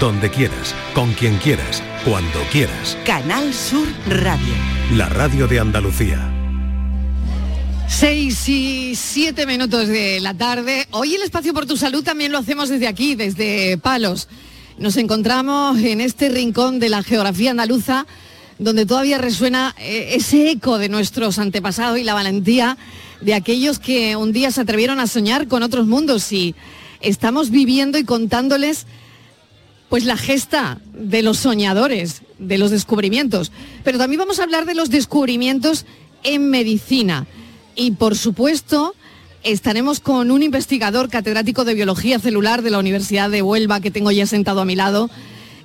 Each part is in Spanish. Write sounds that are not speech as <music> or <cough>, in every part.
donde quieras, con quien quieras, cuando quieras. Canal Sur Radio. La radio de Andalucía. Seis y siete minutos de la tarde. Hoy el espacio por tu salud también lo hacemos desde aquí, desde Palos. Nos encontramos en este rincón de la geografía andaluza donde todavía resuena eh, ese eco de nuestros antepasados y la valentía de aquellos que un día se atrevieron a soñar con otros mundos y estamos viviendo y contándoles pues la gesta de los soñadores, de los descubrimientos. Pero también vamos a hablar de los descubrimientos en medicina. Y por supuesto, estaremos con un investigador catedrático de biología celular de la Universidad de Huelva que tengo ya sentado a mi lado,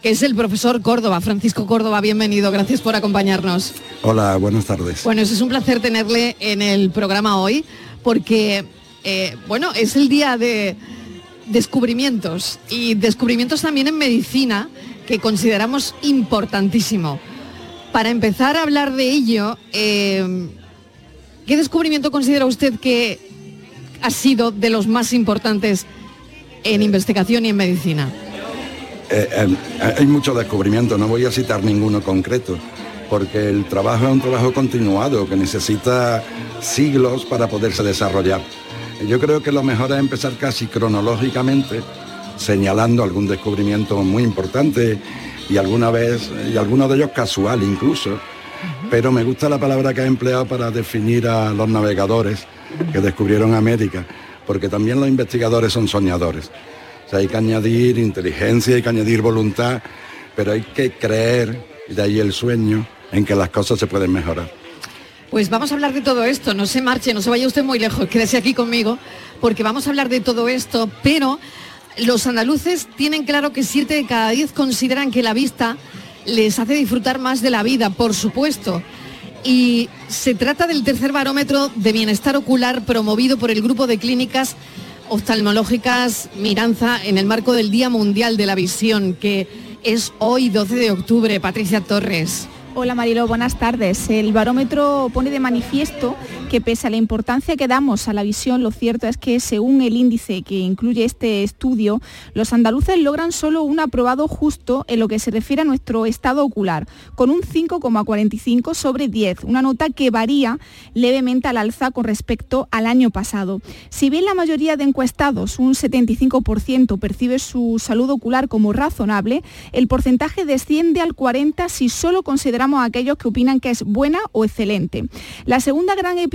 que es el profesor Córdoba, Francisco Córdoba, bienvenido, gracias por acompañarnos. Hola, buenas tardes. Bueno, es un placer tenerle en el programa hoy, porque, eh, bueno, es el día de descubrimientos y descubrimientos también en medicina que consideramos importantísimo. Para empezar a hablar de ello, eh, ¿qué descubrimiento considera usted que ha sido de los más importantes en investigación y en medicina? Eh, eh, hay muchos descubrimientos, no voy a citar ninguno concreto, porque el trabajo es un trabajo continuado que necesita siglos para poderse desarrollar. Yo creo que lo mejor es empezar casi cronológicamente, señalando algún descubrimiento muy importante y alguna vez, y alguno de ellos casual incluso, pero me gusta la palabra que ha empleado para definir a los navegadores que descubrieron América, porque también los investigadores son soñadores. Hay que añadir inteligencia, hay que añadir voluntad, pero hay que creer, de ahí el sueño, en que las cosas se pueden mejorar. Pues vamos a hablar de todo esto, no se marche, no se vaya usted muy lejos, quédese aquí conmigo, porque vamos a hablar de todo esto, pero los andaluces tienen claro que siete de cada diez consideran que la vista les hace disfrutar más de la vida, por supuesto. Y se trata del tercer barómetro de bienestar ocular promovido por el grupo de clínicas oftalmológicas Miranza en el marco del Día Mundial de la Visión, que es hoy 12 de octubre. Patricia Torres. Hola Marilo, buenas tardes. El barómetro pone de manifiesto que pese a la importancia que damos a la visión, lo cierto es que según el índice que incluye este estudio, los andaluces logran solo un aprobado justo en lo que se refiere a nuestro estado ocular, con un 5,45 sobre 10, una nota que varía levemente al alza con respecto al año pasado. Si bien la mayoría de encuestados, un 75%, percibe su salud ocular como razonable, el porcentaje desciende al 40 si solo consideramos a aquellos que opinan que es buena o excelente. La segunda gran epidemia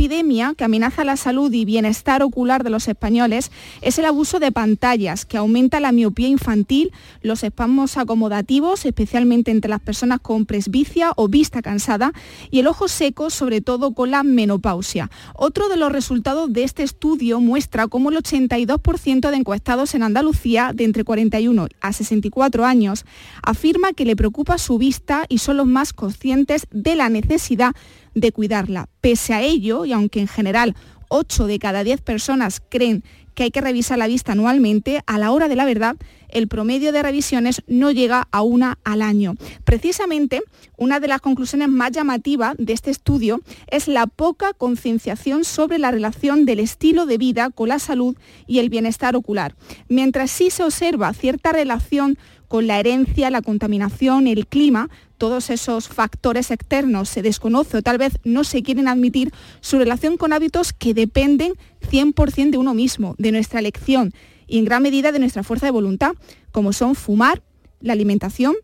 que amenaza la salud y bienestar ocular de los españoles es el abuso de pantallas, que aumenta la miopía infantil, los espasmos acomodativos, especialmente entre las personas con presbicia o vista cansada, y el ojo seco, sobre todo con la menopausia. Otro de los resultados de este estudio muestra cómo el 82% de encuestados en Andalucía de entre 41 a 64 años afirma que le preocupa su vista y son los más conscientes de la necesidad de cuidarla. Pese a ello, y aunque en general 8 de cada 10 personas creen que hay que revisar la vista anualmente, a la hora de la verdad, el promedio de revisiones no llega a una al año. Precisamente, una de las conclusiones más llamativas de este estudio es la poca concienciación sobre la relación del estilo de vida con la salud y el bienestar ocular. Mientras sí se observa cierta relación con la herencia, la contaminación, el clima, todos esos factores externos se desconoce o tal vez no se quieren admitir su relación con hábitos que dependen 100% de uno mismo, de nuestra elección y en gran medida de nuestra fuerza de voluntad, como son fumar, la alimentación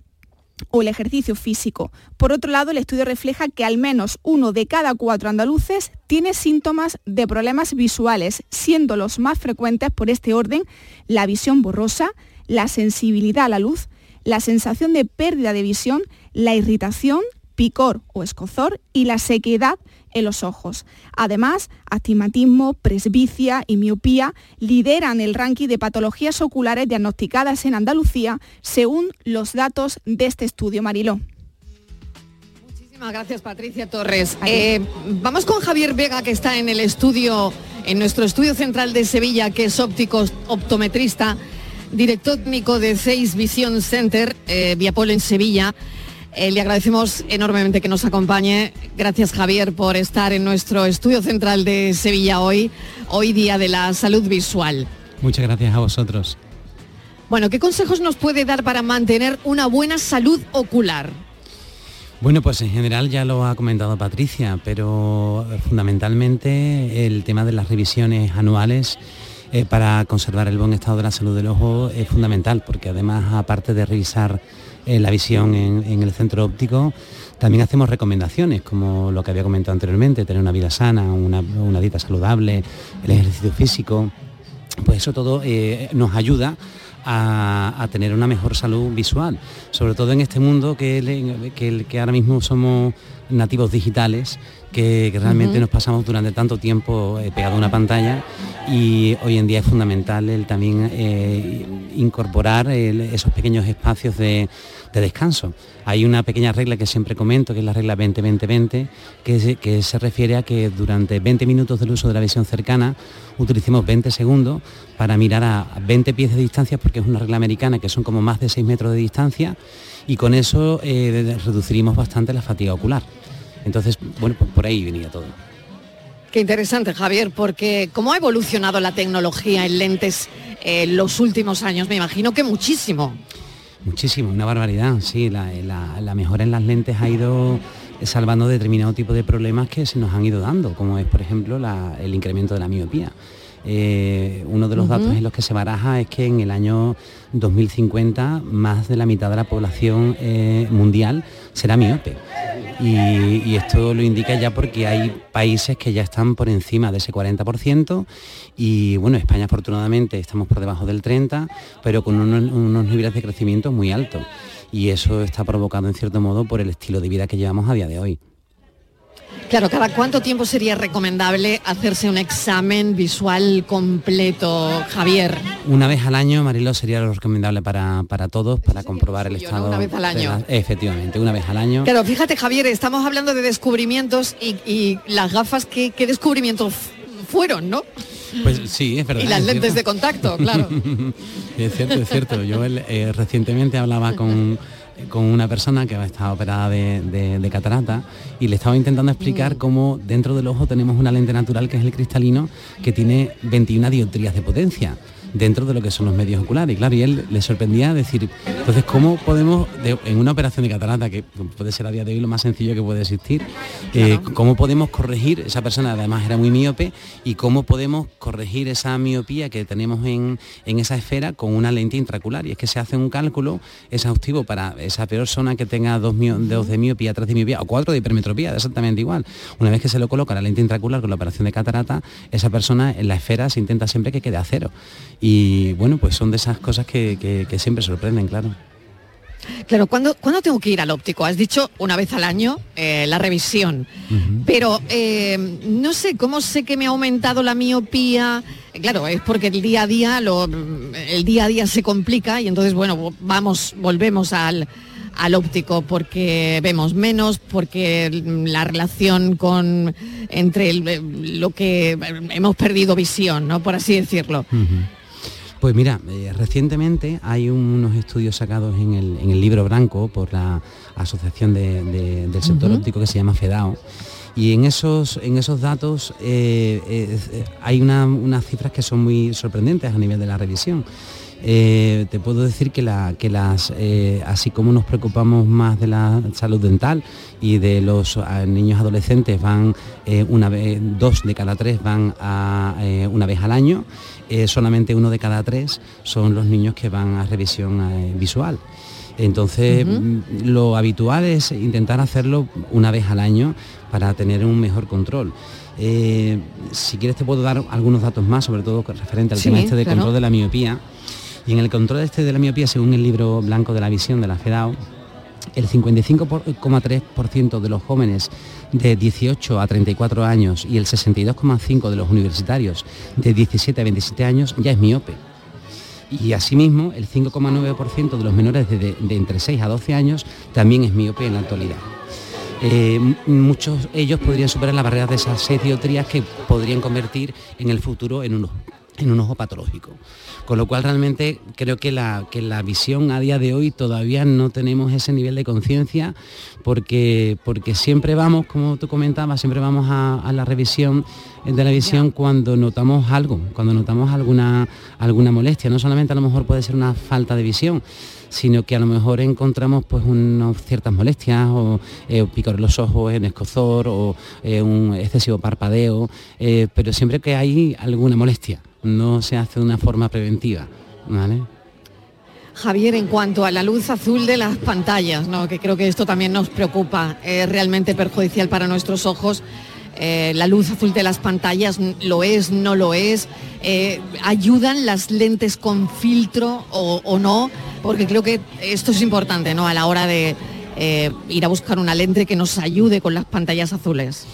o el ejercicio físico. Por otro lado, el estudio refleja que al menos uno de cada cuatro andaluces tiene síntomas de problemas visuales, siendo los más frecuentes por este orden la visión borrosa, la sensibilidad a la luz, la sensación de pérdida de visión, la irritación, picor o escozor y la sequedad en los ojos. Además, astigmatismo, presbicia y miopía lideran el ranking de patologías oculares diagnosticadas en Andalucía según los datos de este estudio. Mariló. Muchísimas gracias Patricia Torres. Eh, vamos con Javier Vega que está en el estudio, en nuestro estudio central de Sevilla, que es óptico optometrista director técnico de Seis Vision Center, eh, Viapolo en Sevilla. Eh, le agradecemos enormemente que nos acompañe. Gracias Javier por estar en nuestro estudio central de Sevilla hoy, hoy día de la salud visual. Muchas gracias a vosotros. Bueno, ¿qué consejos nos puede dar para mantener una buena salud ocular? Bueno, pues en general ya lo ha comentado Patricia, pero fundamentalmente el tema de las revisiones anuales eh, para conservar el buen estado de la salud del ojo es fundamental, porque además, aparte de revisar eh, la visión en, el centro óptico, también hacemos recomendaciones, como lo que había comentado anteriormente, tener una vida sana, una, dieta saludable, el ejercicio físico, pues eso todo eh, nos ayuda a, tener una mejor salud visual, sobre todo en este mundo que, que ahora mismo somos nativos digitales que, realmente nos pasamos durante tanto tiempo eh, pegado a una pantalla y hoy en día es fundamental el también eh, incorporar esos pequeños espacios de, descanso. Hay una pequeña regla que siempre comento, que es la regla 20-20-20, que, que se refiere a que durante 20 minutos del uso de la visión cercana utilicemos 20 segundos para mirar a 20 pies de distancia, porque es una regla americana que son como más de 6 metros de distancia, y con eso eh, reduciríamos bastante la fatiga ocular. Entonces, bueno, pues por ahí venía todo. Qué interesante, Javier, porque cómo ha evolucionado la tecnología en lentes en los últimos años, me imagino que muchísimo. Muchísimo, una barbaridad, sí, la, mejora en las lentes ha ido salvando determinado tipo de problemas que se nos han ido dando, como es por ejemplo el incremento de la miopía. Eh, uno de los datos en los que se baraja es que en el año 2050 más de la mitad de la población eh, mundial será miope. Y, esto lo indica ya porque hay países que ya están por encima de ese 40% y bueno, España afortunadamente estamos por debajo del 30%, pero con unos niveles de crecimiento muy altos. Y eso está provocado en cierto modo por el estilo de vida que llevamos a día de hoy. Claro, ¿cada cuánto tiempo sería recomendable hacerse un examen visual completo, Javier? Una vez al año, Marilo, sería lo recomendable para, todos, para comprobar el estado. Una vez al año. efectivamente, una vez al año. Claro, fíjate, Javier, estamos hablando de descubrimientos y, las gafas, ¿qué, descubrimientos fueron, no? Pues sí, es verdad. Y las lentes de contacto, claro. <laughs> es cierto, es cierto. Yo eh, recientemente hablaba con con una persona que estado operada de, catarata y le estaba intentando explicar mm. cómo dentro del ojo tenemos una lente natural que es el cristalino que tiene 21 dioptrías de potencia dentro de lo que son los medios oculares. Y claro, y él le sorprendía decir, entonces, ¿cómo podemos, en una operación de catarata, que puede ser a día de hoy lo más sencillo que puede existir, eh, cómo podemos corregir, esa persona además era muy miope, y cómo podemos corregir esa miopía que tenemos en, esa esfera con una lente intracular? Y es que se hace un cálculo exhaustivo para esa persona que tenga dos, dos de miopía, tres de miopía o cuatro de hipermetropía, exactamente igual. Una vez que se lo coloca la lente intracular con la operación de catarata, esa persona en la esfera se intenta siempre que quede a cero. Y bueno, pues son de esas cosas que, siempre sorprenden, claro. Claro, ¿cuándo, tengo que ir al óptico? Has dicho una vez al año eh, la revisión, pero eh, no sé cómo sé que me ha aumentado la miopía. Claro, es porque el día a día el día a día se complica y entonces bueno vamos volvemos al, al óptico porque vemos menos, porque la relación con entre lo que hemos perdido visión, ¿no? Por así decirlo. Pues mira, eh, recientemente hay unos estudios sacados en el, libro blanco por la Asociación del Sector Óptico que se llama FEDAO. Y en esos, en esos datos eh, eh, hay unas cifras que son muy sorprendentes a nivel de la revisión. te puedo decir que, las, así como nos preocupamos más de la salud dental y de los niños adolescentes van una vez, dos de cada tres van a, una vez al año, eh, solamente uno de cada tres son los niños que van a revisión eh, visual. Entonces, mm, lo habitual es intentar hacerlo una vez al año para tener un mejor control. Eh, si quieres te puedo dar algunos datos más, sobre todo referente al tema este de control de la miopía. Y en el control este de la miopía, según el libro blanco de la visión de la FEDAO, el 55,3% de los jóvenes de 18 a 34 años y el 62,5% de los universitarios de 17 a 27 años ya es miope. Y asimismo, el 5,9% de los menores de, entre 6 a 12 años también es miope en la actualidad. Eh, muchos ellos podrían superar la barrera de esas seis diotrías que podrían convertir en el futuro en unos en un ojo patológico. Con lo cual realmente creo que la, que la visión a día de hoy todavía no tenemos ese nivel de conciencia porque, porque siempre vamos, como tú comentabas, siempre vamos a, la revisión de la visión cuando notamos algo, cuando notamos alguna, alguna molestia. No solamente a lo mejor puede ser una falta de visión, sino que a lo mejor encontramos pues unas ciertas molestias o eh, picor en los ojos, en escozor o eh, un excesivo parpadeo, eh, pero siempre que hay alguna molestia no se hace de una forma preventiva. Javier, en cuanto a la luz azul de las pantallas, que creo que esto también nos preocupa, es realmente perjudicial para nuestros ojos. Eh, la luz azul de las pantallas lo es, no lo es. Eh, ¿Ayudan las lentes con filtro o, no? Porque creo que esto es importante ¿no? a la hora de eh, ir a buscar una lente que nos ayude con las pantallas azules.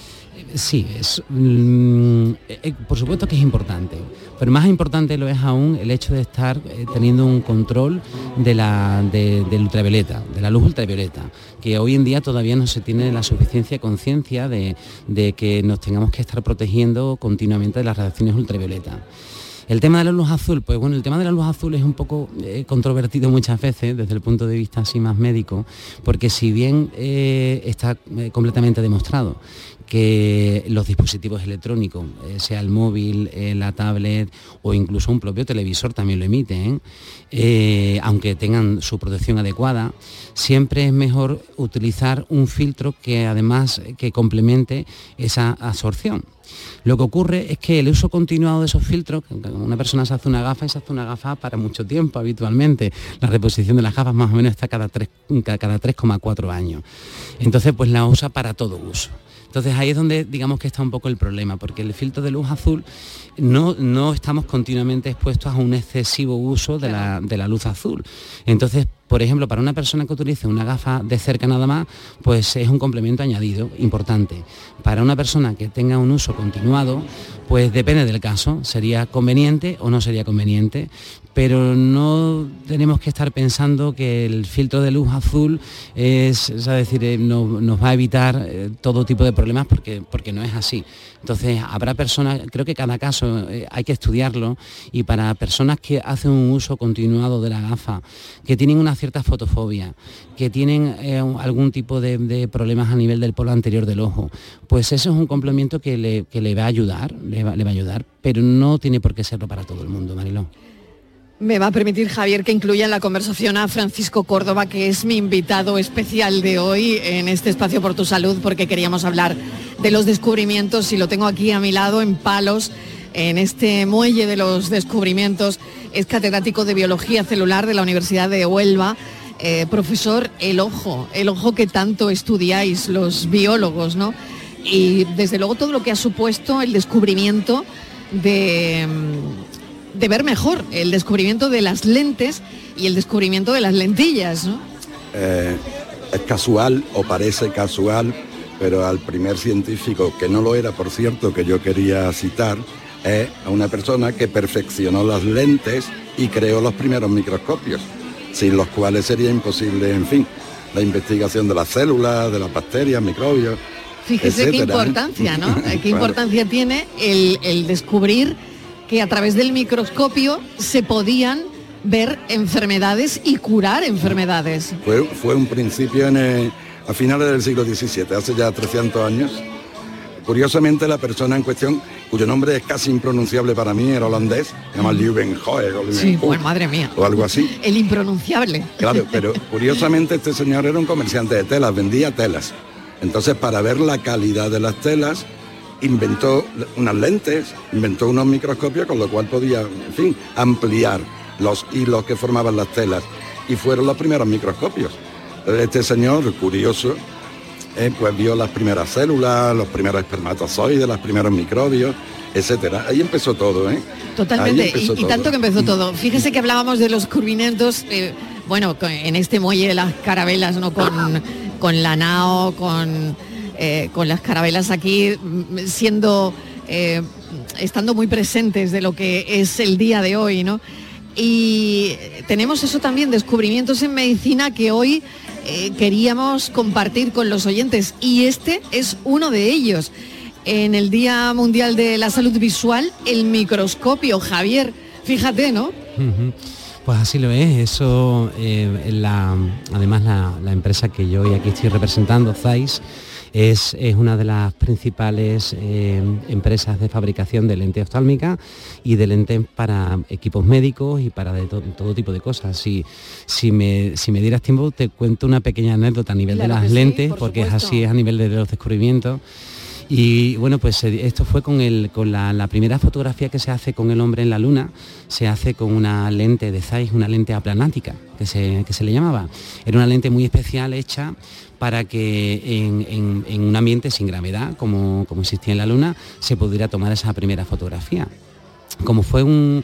Sí, es, mm, eh, eh, por supuesto que es importante, pero más importante lo es aún el hecho de estar eh, teniendo un control de la, del ultravioleta, de la luz ultravioleta, que hoy en día todavía no se tiene la suficiencia conciencia de, que nos tengamos que estar protegiendo continuamente de las radiaciones ultravioleta. El tema de la luz azul, pues bueno, el tema de la luz azul es un poco controvertido muchas veces desde el punto de vista así más médico, porque si bien está completamente demostrado que los dispositivos electrónicos, eh, sea el móvil, eh, la tablet o incluso un propio televisor también lo emiten, eh, aunque tengan su protección adecuada, siempre es mejor utilizar un filtro que además que complemente esa absorción. Lo que ocurre es que el uso continuado de esos filtros, una persona se hace una gafa y se hace una gafa para mucho tiempo habitualmente. La reposición de las gafas más o menos está cada 3,4 años. Entonces pues la usa para todo uso. Entonces ahí es donde digamos que está un poco el problema, porque el filtro de luz azul no, no estamos continuamente expuestos a un excesivo uso de la, de la luz azul. Entonces, por ejemplo, para una persona que utilice una gafa de cerca nada más, pues es un complemento añadido importante. Para una persona que tenga un uso continuado, pues depende del caso, sería conveniente o no sería conveniente, pero no tenemos que estar pensando que el filtro de luz azul es, decir, eh, nos va a evitar eh, todo tipo de problemas porque, porque no es así. Entonces, habrá personas, creo que cada caso eh, hay que estudiarlo y para personas que hacen un uso continuado de la gafa, que tienen una cierta fotofobia, que tienen algún tipo de, problemas a nivel del polo anterior del ojo, pues eso es un complemento que le, va a ayudar, le va, le va a ayudar, pero no tiene por qué serlo para todo el mundo, Marilón. Me va a permitir, Javier, que incluya en la conversación a Francisco Córdoba, que es mi invitado especial de hoy en este espacio por tu salud, porque queríamos hablar de los descubrimientos y lo tengo aquí a mi lado en palos, en este muelle de los descubrimientos. Es catedrático de Biología Celular de la Universidad de Huelva. Eh, profesor, el ojo, el ojo que tanto estudiáis los biólogos, ¿no? Y desde luego todo lo que ha supuesto el descubrimiento de de ver mejor, el descubrimiento de las lentes y el descubrimiento de las lentillas, ¿no? Eh, es casual o parece casual, pero al primer científico, que no lo era por cierto, que yo quería citar, es a una persona que perfeccionó las lentes y creó los primeros microscopios, sin los cuales sería imposible, en fin, la investigación de las células, de las bacterias, microbios. Fíjese qué importancia, ¿no? <laughs> qué importancia tiene el, el descubrir que a través del microscopio se podían ver enfermedades y curar enfermedades. Fue, fue un principio en a finales del siglo XVII, hace ya 300 años. Curiosamente, la persona en cuestión, cuyo nombre es casi impronunciable para mí, era holandés, se llama Leeuwenhoek o Sí, pues madre mía. O algo así. <laughs> El impronunciable. Claro, pero <laughs> curiosamente este señor era un comerciante de telas, vendía telas. Entonces, para ver la calidad de las telas, inventó unas lentes, inventó unos microscopios con lo cual podía, en fin, ampliar los hilos que formaban las telas. Y fueron los primeros microscopios. Este señor, curioso, eh, pues vio las primeras células, los primeros espermatozoides, los primeros microbios, etcétera. Ahí empezó todo, ¿eh? Totalmente, y, tanto que empezó todo. Fíjese que hablábamos de los curvimientos, eh, bueno, en este muelle de las carabelas, ¿no? Con, <laughs> con la nao, con eh, con las carabelas aquí mm, siendo, eh, estando muy presentes de lo que es el día de hoy, ¿no? Y tenemos eso también, descubrimientos en medicina que hoy eh, queríamos compartir con los oyentes y este es uno de ellos. en el Día Mundial de la Salud Visual el microscopio, Javier. Fíjate, ¿no? Pues así lo es, eso, eh, la, además la, empresa que yo hoy aquí estoy representando, ZAIS, es, una de las principales eh, empresas de fabricación de lente oftálmica y de lentes para equipos médicos y para de todo tipo de cosas. Si, si, me, si me dieras tiempo, te cuento una pequeña anécdota a nivel de las lentes, porque es así, es a nivel de los descubrimientos. Y bueno, pues eh, esto fue con, el, con la, primera fotografía que se hace con el hombre en la luna, se hace con una lente de Zeiss, una lente aplanática, que se, que se le llamaba. Era una lente muy especial hecha para que en, un ambiente sin gravedad, como, como existía en la luna, se pudiera tomar esa primera fotografía como fue un,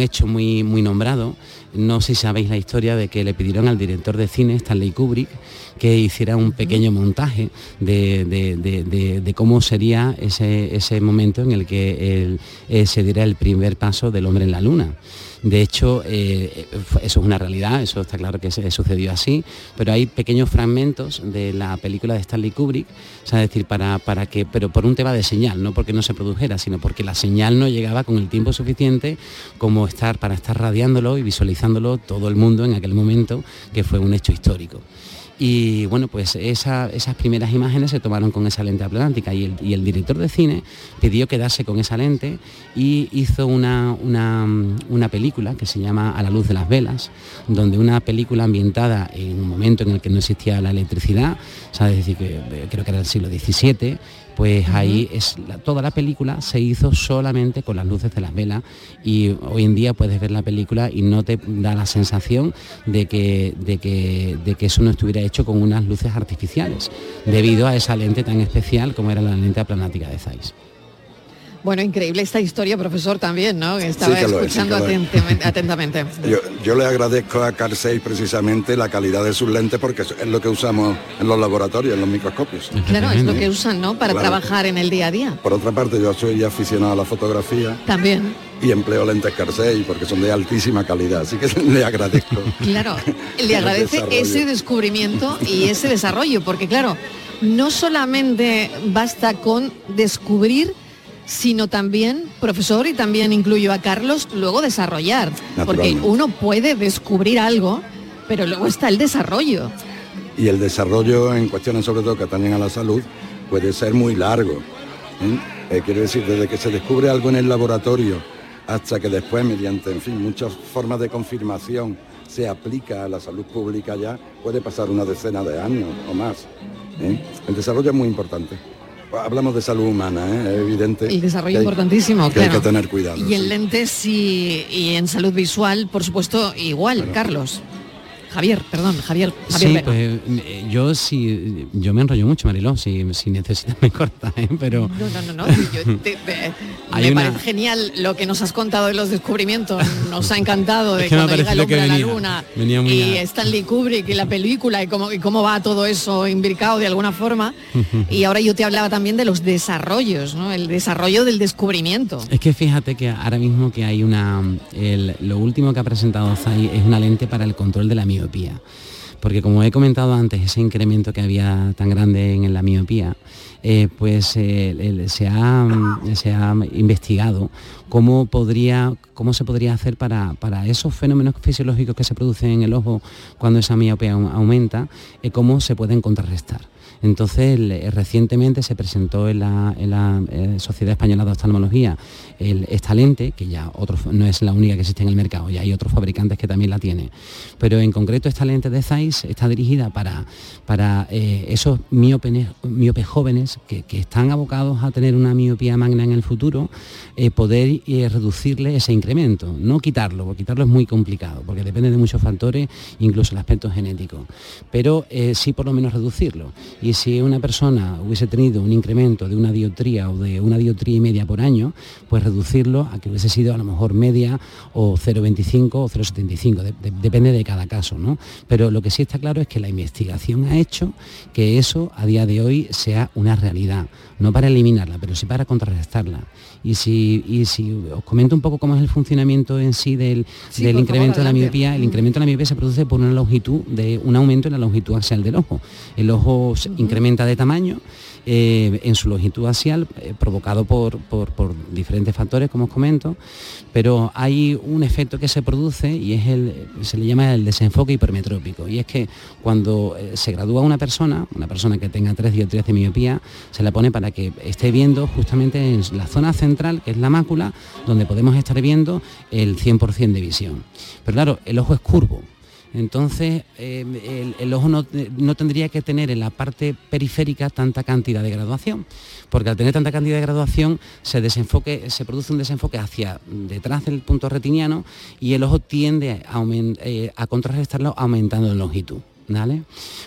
hecho muy, muy nombrado, no sé si sabéis la historia de que le pidieron al director de cine, Stanley Kubrick, que hiciera un pequeño montaje de, cómo sería ese, momento en el que eh, se diera el primer paso del hombre en la luna. De hecho, eh, eso es una realidad, eso está claro que sucedió así, pero hay pequeños fragmentos de la película de Stanley Kubrick, decir, para, para que, pero por un tema de señal, no porque no se produjera, sino porque la señal no llegaba con el tiempo suficiente como estar para estar radiándolo y visualizándolo todo el mundo en aquel momento, que fue un hecho histórico. Y bueno, pues esas primeras imágenes se tomaron con esa lente atlántica y el, director de cine pidió quedarse con esa lente y hizo una, una, película que se llama A la luz de las velas, donde una película ambientada en un momento en el que no existía la electricidad, ¿sabes? decir, que eh, creo que era el siglo XVII, pues ahí es toda la película se hizo solamente con las luces de las velas y hoy en día puedes ver la película y no te da la sensación de que, de que, de que eso no estuviera hecho con unas luces artificiales, debido a esa lente tan especial como era la lente aplanática de Zeiss. Bueno, increíble esta historia, profesor, también, ¿no? Estaba escuchando atentamente. <laughs> Yo, le agradezco a Carl precisamente la calidad de sus lentes porque es lo que usamos en los laboratorios, en los microscopios. Claro, es lo que usan, ¿no? Para trabajar en el día a día. Por otra parte, yo soy aficionado a la fotografía. También. Y empleo lentes Carsey porque son de altísima calidad, así que <laughs> le agradezco. <laughs> Claro, le agradece ese descubrimiento y ese desarrollo, porque claro, no solamente basta con descubrir sino también, profesor, y también incluyo a Carlos, luego desarrollar. Porque uno puede descubrir algo, pero luego está el desarrollo. Y el desarrollo en cuestiones sobre todo que atañen a la salud puede ser muy largo. ¿eh? Eh, quiero decir, desde que se descubre algo en el laboratorio hasta que después, mediante, en fin, muchas formas de confirmación, se aplica a la salud pública ya, puede pasar una decena de años o más. ¿eh? El desarrollo es muy importante hablamos de salud humana, ¿eh? es evidente. El desarrollo importantísimo, que hay que tener cuidado. Y en lentes y, y, en salud visual, por supuesto, igual, Carlos. Javier, perdón, Javier. sí, pues eh, yo sí, yo me enrollo mucho, Mariló, si, si necesitas me <laughs> corta, ¿eh? pero... No, no, no, no <laughs> me parece genial lo que nos has contado de los descubrimientos, nos ha encantado de cuando llega el hombre a la luna y Stanley Kubrick y la película y cómo, y cómo va todo eso imbricado de alguna forma. y ahora yo te hablaba también de los desarrollos, ¿no? El desarrollo del descubrimiento. Es que fíjate que ahora mismo que hay una... lo último que ha presentado Zai es una lente para el control de la miopía porque como he comentado antes, ese incremento que había tan grande en la miopía, eh, pues eh, se, ha, se, ha, investigado cómo, podría, cómo se podría hacer para, esos fenómenos fisiológicos que se producen en el ojo cuando esa miopía aumenta, eh, cómo se pueden contrarrestar. Entonces, recientemente se presentó en la, eh, Sociedad Española de Oftalmología esta lente, que ya no es la única que existe en el mercado, ya hay otros fabricantes que también la tienen. Pero en concreto esta lente de Zeiss está dirigida para, para eh, esos miopes, jóvenes que, están abocados a tener una miopía magna en el futuro, eh, poder reducirle ese incremento, no quitarlo, porque quitarlo es muy complicado, porque depende de muchos factores, incluso el aspecto genético, pero sí por lo menos reducirlo si una persona hubiese tenido un incremento de una diotría o de una diotría y media por año, pues reducirlo a que hubiese sido a lo mejor media o 0,25 o 0,75, depende de cada caso, ¿no? Pero lo que sí está claro es que la investigación ha hecho que eso a día de hoy sea una realidad, no para eliminarla, pero sí para contrarrestarla. Y si, si os comento un poco cómo es el funcionamiento en sí del, incremento de la miopía, el incremento de la miopía se produce por una longitud de un aumento en la longitud axial del ojo. El ojo incrementa de tamaño eh, en su longitud axial, eh, provocado por, diferentes factores, como os comento, pero hay un efecto que se produce y es el, se le llama el desenfoque hipermetrópico, y es que cuando eh, se gradúa una persona, una persona que tenga 3 dioptrías de miopía, se la pone para que esté viendo justamente en la zona central, que es la mácula, donde podemos estar viendo el 100% de visión. Pero claro, el ojo es curvo, entonces, eh, el, ojo no, tendría que tener en la parte periférica tanta cantidad de graduación, porque al tener tanta cantidad de graduación se, desenfoque, se produce un desenfoque hacia detrás del punto retiniano y el ojo tiende a, eh, a contrarrestarlo aumentando en longitud.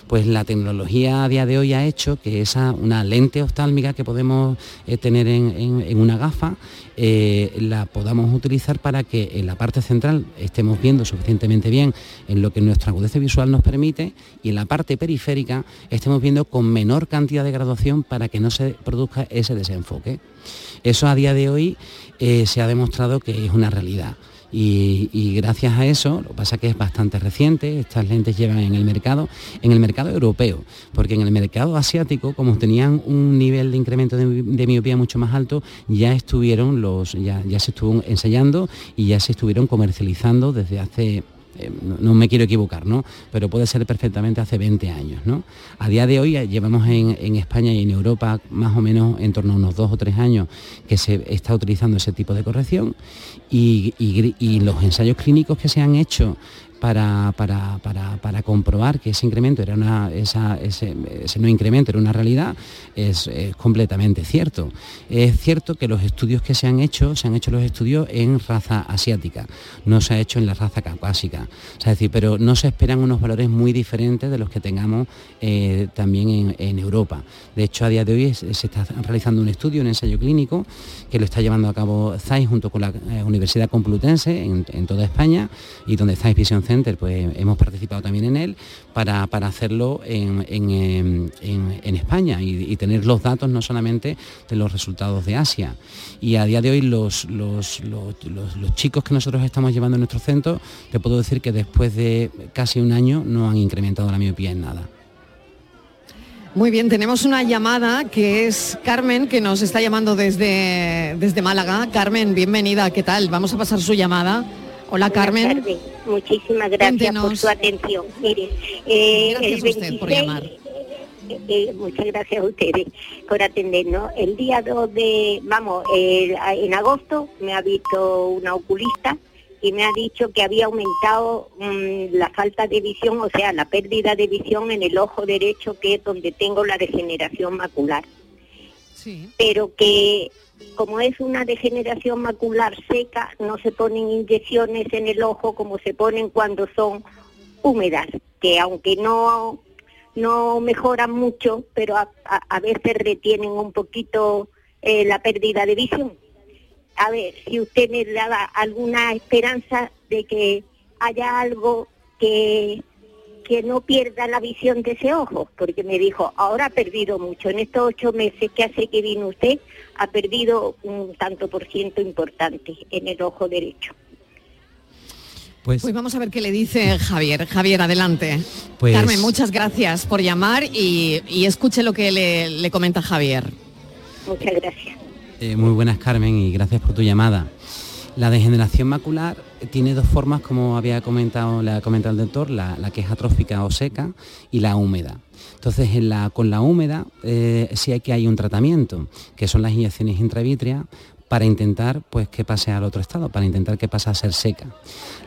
Pues la tecnología a día de hoy ha hecho que esa, una lente oftálmica que podemos eh, tener en, una gafa, eh, la podamos utilizar para que en la parte central estemos viendo suficientemente bien en lo que nuestra agudeza visual nos permite y en la parte periférica estemos viendo con menor cantidad de graduación para que no se produzca ese desenfoque. Eso a día de hoy eh, se ha demostrado que es una realidad. Y, gracias a eso, lo que pasa que es bastante reciente, estas lentes llevan en el mercado, en el mercado europeo, porque en el mercado asiático, como tenían un nivel de incremento de, miopía mucho más alto, ya estuvieron los, ya, ya se estuvo ensayando y ya se estuvieron comercializando desde hace eh, no, me quiero equivocar, ¿no? Pero puede ser perfectamente hace 20 años, ¿no? A día de hoy eh, llevamos en, España y en Europa más o menos en torno a unos dos o tres años que se está utilizando ese tipo de corrección y los ensayos clínicos que se han hecho para, para, comprobar que ese incremento era una, ese, no incremento era una realidad, es, completamente cierto. Es cierto que los estudios que se han hecho, se han hecho los estudios en raza asiática, no se ha hecho en la raza caucásica. es decir, pero no se esperan unos valores muy diferentes de los que tengamos eh, también en, Europa. De hecho, a día de hoy se está realizando un estudio, un ensayo clínico, que lo está llevando a cabo ZAI junto con la eh, Universidad Complutense en, toda España y donde ZAI Pues hemos participado también en él para, hacerlo en, España y, tener los datos no solamente de los resultados de Asia. Y a día de hoy los, los, chicos que nosotros estamos llevando en nuestro centro, te puedo decir que después de casi un año no han incrementado la miopía en nada. Muy bien, tenemos una llamada que es Carmen, que nos está llamando desde, desde Málaga. Carmen, bienvenida, ¿qué tal? Vamos a pasar su llamada. Hola Carmen. Muchísimas gracias por su atención. Mire, eh, gracias por llamar. Eh, eh, muchas gracias a ustedes por atendernos. El día 2 de, vamos, en agosto me ha visto una oculista y me ha dicho que había aumentado mm, la falta de visión, o sea, la pérdida de visión en el ojo derecho, que es donde tengo la degeneración macular. Sí. Pero que como es una degeneración macular seca, no se ponen inyecciones en el ojo como se ponen cuando son húmedas, que aunque no, no mejoran mucho, pero a, veces retienen un poquito eh, la pérdida de visión. A ver, si usted me daba alguna esperanza de que haya algo que que no pierda la visión de ese ojo, porque me dijo, ahora ha perdido mucho, en estos ocho meses que hace que vino usted, ha perdido un tanto por ciento importante en el ojo derecho. Pues, pues, vamos a ver qué le dice Javier. Javier, adelante. Pues, Carmen, muchas gracias por llamar y, escuche lo que le, comenta Javier. Muchas gracias. Eh, muy buenas, Carmen, y gracias por tu llamada. La degeneración macular tiene dos formas, como había comentado, comentado el doctor, la, que es atrófica o seca y la húmeda. Entonces, con la húmeda eh, sí hay que hay un tratamiento, que son las inyecciones intravítreas para intentar pues, que pase al otro estado, para intentar que pase a ser seca.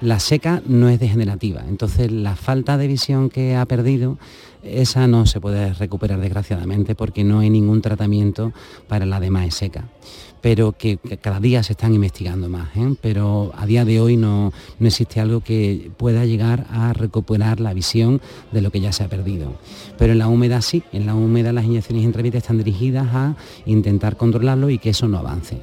La seca no es degenerativa, entonces la falta de visión que ha perdido, esa no se puede recuperar desgraciadamente porque no hay ningún tratamiento para la demás seca pero que, cada día se están investigando más. ¿eh? Pero a día de hoy no, existe algo que pueda llegar a recuperar la visión de lo que ya se ha perdido. Pero en la húmeda sí, en la húmeda las inyecciones intravítreas están dirigidas a intentar controlarlo y que eso no avance.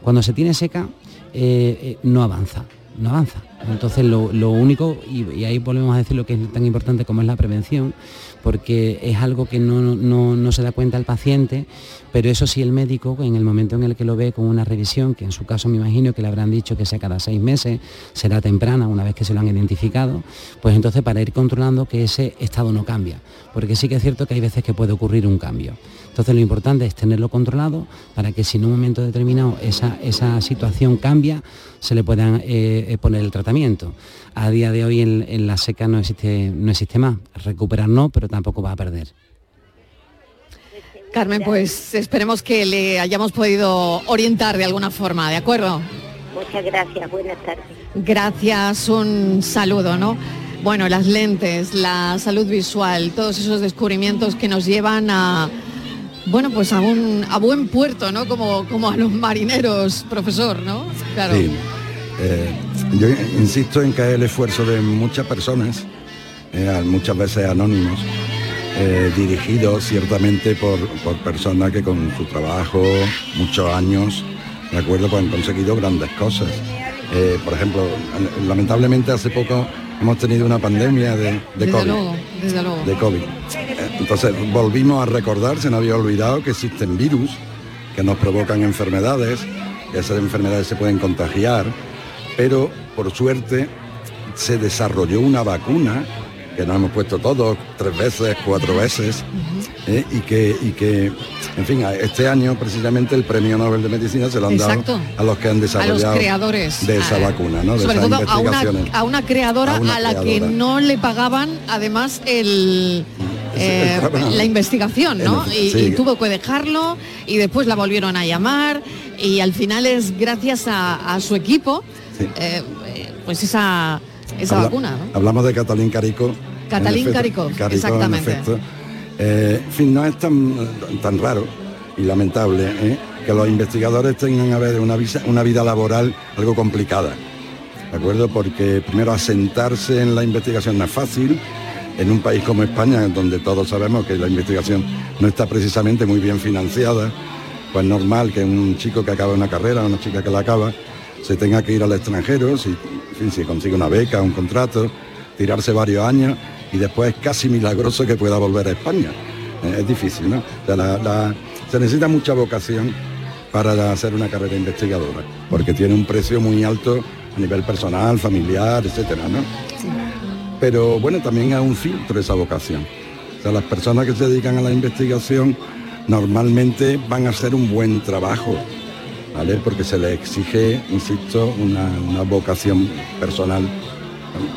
Cuando se tiene seca, eh, eh, no avanza, no avanza. Entonces lo, único, y, ahí volvemos a decir lo que es tan importante como es la prevención, porque es algo que no, se da cuenta el paciente, pero eso sí el médico, en el momento en el que lo ve con una revisión, que en su caso me imagino que le habrán dicho que sea cada seis meses, será temprana una vez que se lo han identificado, pues entonces para ir controlando que ese estado no cambia, porque sí que es cierto que hay veces que puede ocurrir un cambio. Entonces lo importante es tenerlo controlado para que si en un momento determinado esa, esa situación cambia, se le puedan eh, eh, poner el tratamiento. A día de hoy en, la seca no existe, no existe más. Recuperar no, pero tampoco va a perder. Carmen, pues esperemos que le hayamos podido orientar de alguna forma, ¿de acuerdo? Muchas gracias, buenas tardes. Gracias, un saludo, ¿no? Bueno, las lentes, la salud visual, todos esos descubrimientos que nos llevan a, bueno, pues a, un, a buen puerto, ¿no? Como, como a los marineros, profesor, ¿no? Claro. Sí. Eh, yo insisto en que el esfuerzo de muchas personas, eh, muchas veces anónimos, eh, dirigidos ciertamente por, por personas que con su trabajo, muchos años, de acuerdo, pues han conseguido grandes cosas. Eh, por ejemplo, lamentablemente hace poco hemos tenido una pandemia de, COVID. De COVID. Entonces volvimos a recordar, se nos había olvidado que existen virus que nos provocan enfermedades, que esas enfermedades se pueden contagiar, pero por suerte se desarrolló una vacuna que nos hemos puesto todos tres veces, cuatro veces, ¿eh? y, que, y que, en fin, este año precisamente el Premio Nobel de Medicina se lo han dado a los que han desarrollado creadores, de esa vacuna, ¿no? sobre todo a una, creadora a, la que no le pagaban además el... Eh, la investigación, ¿no? Y, tuvo que dejarlo y después la volvieron a llamar y al final es gracias a, su equipo, eh, pues esa esa vacuna. Hablamos de Catalín Carico. Catalín Carico, exactamente. En, eh, en fin, no es tan, tan raro y lamentable ¿eh? que los investigadores tengan a ver una, una vida laboral algo complicada. ¿De acuerdo? Porque primero asentarse en la investigación no es fácil, en un país como España, donde todos sabemos que la investigación no está precisamente muy bien financiada, pues normal que un chico que acaba una carrera, una chica que la acaba, se tenga que ir al extranjero, si, si consigue una beca, un contrato, tirarse varios años y después es casi milagroso que pueda volver a España. Eh, es difícil, ¿no? se necesita mucha vocación para hacer una carrera investigadora, porque tiene un precio muy alto a nivel personal, familiar, etcétera, ¿no? Pero bueno, también hay un filtro esa vocación. O sea, las personas que se dedican a la investigación normalmente van a hacer un buen trabajo, porque se le exige, insisto, una, vocación personal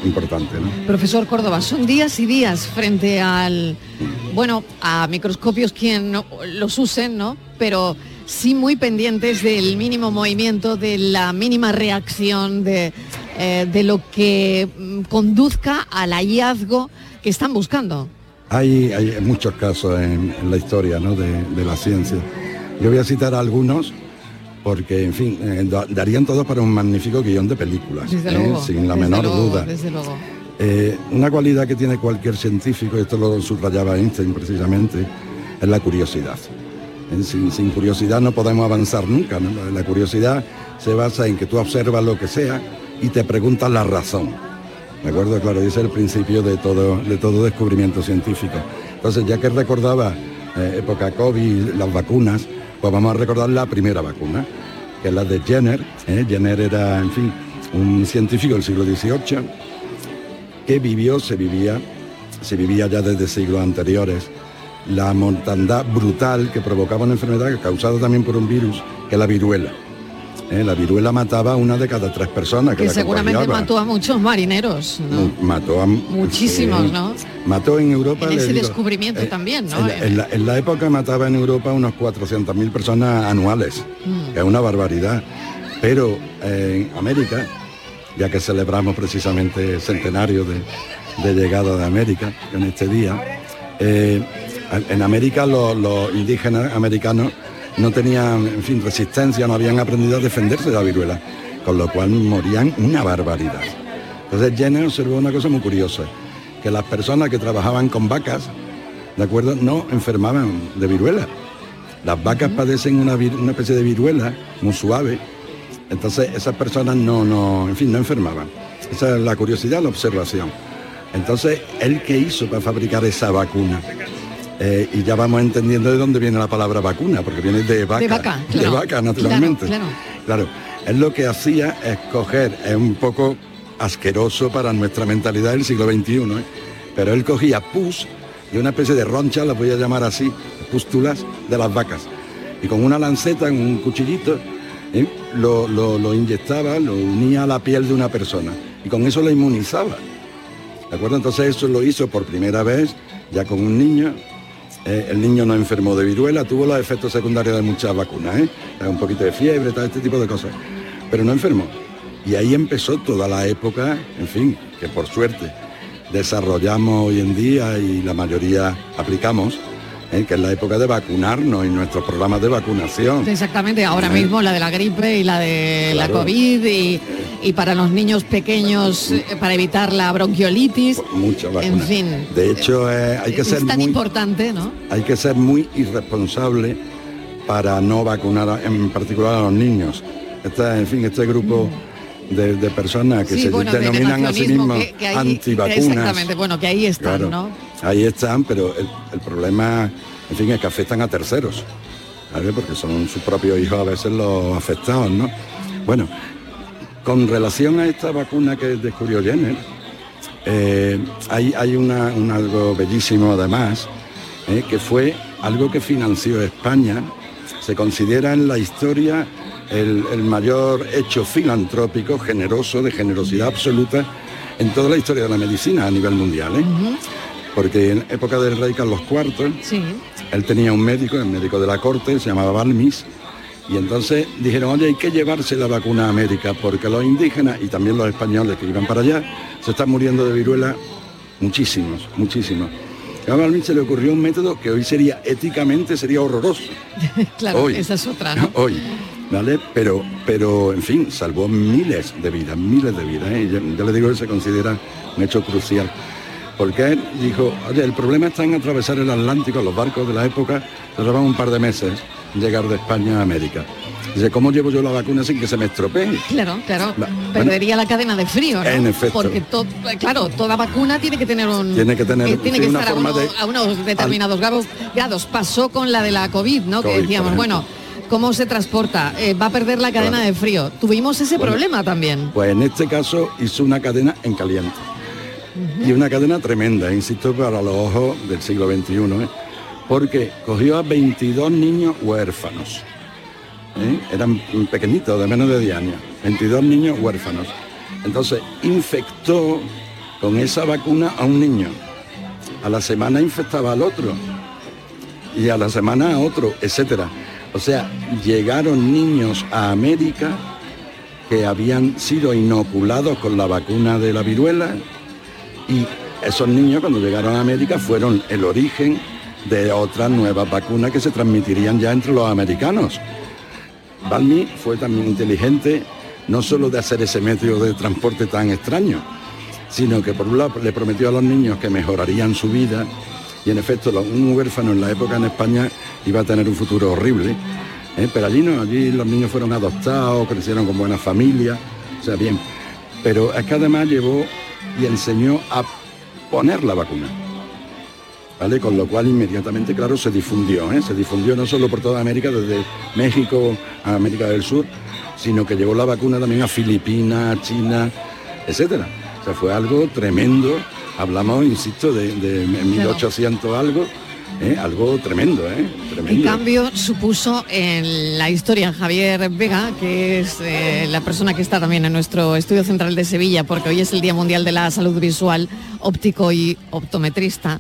importante. Profesor Córdoba, son días y días frente al, bueno, a microscopios quien los usen, ¿no? Pero sí muy pendientes del mínimo movimiento, de la mínima reacción, de, eh, lo que mm, conduzca al hallazgo que están buscando. Hay, muchos casos en, la historia de la ciencia. Yo voy a citar algunos porque, en fin, eh, darían todos para un magnífico guion de películas, ¿eh? sin la menor duda. Eh, una cualidad que tiene cualquier científico, y esto lo subrayaba Einstein precisamente, es la curiosidad. Sin, curiosidad no podemos avanzar nunca. La curiosidad se basa en que tú observas lo que sea y te preguntas la razón. ¿De acuerdo? Claro, ese es el principio de todo, de todo descubrimiento científico. Entonces, ya que recordaba época COVID, las vacunas, pues vamos a recordar la primera vacuna, que es la de Jenner. ¿eh? Jenner era, en fin, un científico del siglo XVIII que vivió, se vivía, se vivía ya desde siglos anteriores, la mortandad brutal que provocaba una enfermedad causada también por un virus, que es la viruela. ¿Eh? La viruela mataba a una de cada tres personas. Que, seguramente mató a muchos marineros. Mató a muchísimos, ¿no? Mató en Europa. En ese descubrimiento eh, también, ¿no? En la, época mataba en Europa unos 400.000 personas anuales, mm. es una barbaridad. Pero en América, ya que celebramos precisamente el centenario de, llegada de América en este día, eh, en América los indígenas americanos no tenían, en fin, resistencia, no habían aprendido a defenderse de la viruela, con lo cual morían una barbaridad. Entonces Jenner observó una cosa muy curiosa, que las personas que trabajaban con vacas, ¿de acuerdo?, no enfermaban de viruela. Las vacas padecen una, una especie de viruela muy suave, entonces esas personas no, no, en fin, no enfermaban. Esa es la curiosidad, la observación. Entonces, ¿él qué hizo para fabricar esa vacuna? Eh, y ya vamos entendiendo de dónde viene la palabra vacuna, porque viene de vaca. De vaca, de vaca naturalmente. Claro, claro. él lo que hacía es coger, es un poco asqueroso para nuestra mentalidad del siglo XXI, ¿eh? pero él cogía pus y una especie de roncha, la voy a llamar así, pústulas de las vacas. Y con una lanceta, en un cuchillito, ¿eh? lo, lo inyectaba, lo unía a la piel de una persona. Y con eso la inmunizaba. ¿De acuerdo? Entonces eso lo hizo por primera vez ya con un niño. Eh, el niño no enfermó de viruela, tuvo los efectos secundarios de muchas vacunas, ¿eh? un poquito de fiebre, todo este tipo de cosas, pero no enfermó. Y ahí empezó toda la época, en fin, que por suerte desarrollamos hoy en día y la mayoría aplicamos, ¿eh? que es la época de vacunarnos y nuestros programas de vacunación. Exactamente, ahora ¿Eh? mismo la de la gripe y la de la COVID y, para los niños pequeños eh, para evitar la bronquiolitis. Muchas vacunas. En fin. De hecho, hay que ser tan importante, ¿no? Hay que ser muy irresponsable para no vacunar en particular a los niños. Este, en fin, este grupo... De, personas que se denominan a sí mismos antivacunas. Exactamente, bueno, que ahí están, ¿no? Ahí están, pero el, problema, en fin, es que afectan a terceros, Porque son sus propios hijos a veces los afectados, ¿no? Bueno, con relación a esta vacuna que descubrió Jenner, eh, hay, hay una, un algo bellísimo además, eh, que fue algo que financió España, se considera en la historia el, mayor hecho filantrópico, generoso, de generosidad absoluta en toda la historia de la medicina a nivel mundial. ¿eh? porque en época del rey Carlos IV, él tenía un médico, el médico de la corte, se llamaba Balmis, y entonces dijeron, oye, hay que llevarse la vacuna a América, porque los indígenas y también los españoles que iban para allá se están muriendo de viruela muchísimos, muchísimos. A Balmis se le ocurrió un método que hoy sería éticamente sería horroroso. <laughs> claro, esa es otra, ¿no? <laughs> Hoy. ¿Vale? Pero, pero, en fin, salvó miles de vidas, miles de vidas. ¿eh? Yo, le digo que se considera un hecho crucial porque él dijo, oye, el problema está en atravesar el Atlántico, los barcos de la época tardaban un par de meses llegar de España a América. Dice, ¿cómo llevo yo la vacuna sin que se me estropee? Claro, claro. Perdería la cadena de frío, ¿no? En efecto. Porque, claro, toda vacuna tiene que tener un... Tiene que tener... Eh, tiene que estar a, unos determinados grados. Pasó con la de la COVID, ¿no? que decíamos, bueno... ¿Cómo se transporta? Eh, va a perder la cadena de frío. Tuvimos ese problema también. Pues en este caso hizo una cadena en caliente. Y una cadena tremenda, insisto, para los ojos del siglo XXI, ¿eh? porque cogió a 22 niños huérfanos. ¿eh? Eran pequeñitos, de menos de 10 años. 22 niños huérfanos. Entonces, infectó con esa vacuna a un niño. A la semana infectaba al otro. Y a la semana a otro, etcétera. O sea, llegaron niños a América que habían sido inoculados con la vacuna de la viruela y esos niños cuando llegaron a América fueron el origen de otras nuevas vacunas que se transmitirían ya entre los americanos. Balmy fue también inteligente no solo de hacer ese medio de transporte tan extraño, sino que por un lado le prometió a los niños que mejorarían su vida y en efecto un huérfano en la época en España iba a tener un futuro horrible. ¿eh? Pero allí no, allí los niños fueron adoptados, crecieron con buena familia, o sea, bien. Pero es que además llevó y enseñó a poner la vacuna. ¿Vale? Con lo cual inmediatamente, claro, se difundió, ¿eh? se difundió no solo por toda América, desde México a América del Sur, sino que llevó la vacuna también a Filipinas, China, etcétera. O sea, fue algo tremendo. Hablamos, insisto, de, de 1800 algo, ¿eh? algo tremendo, ¿eh? El cambio supuso en la historia Javier Vega, que es eh, la persona que está también en nuestro estudio central de Sevilla, porque hoy es el Día Mundial de la Salud Visual, óptico y optometrista.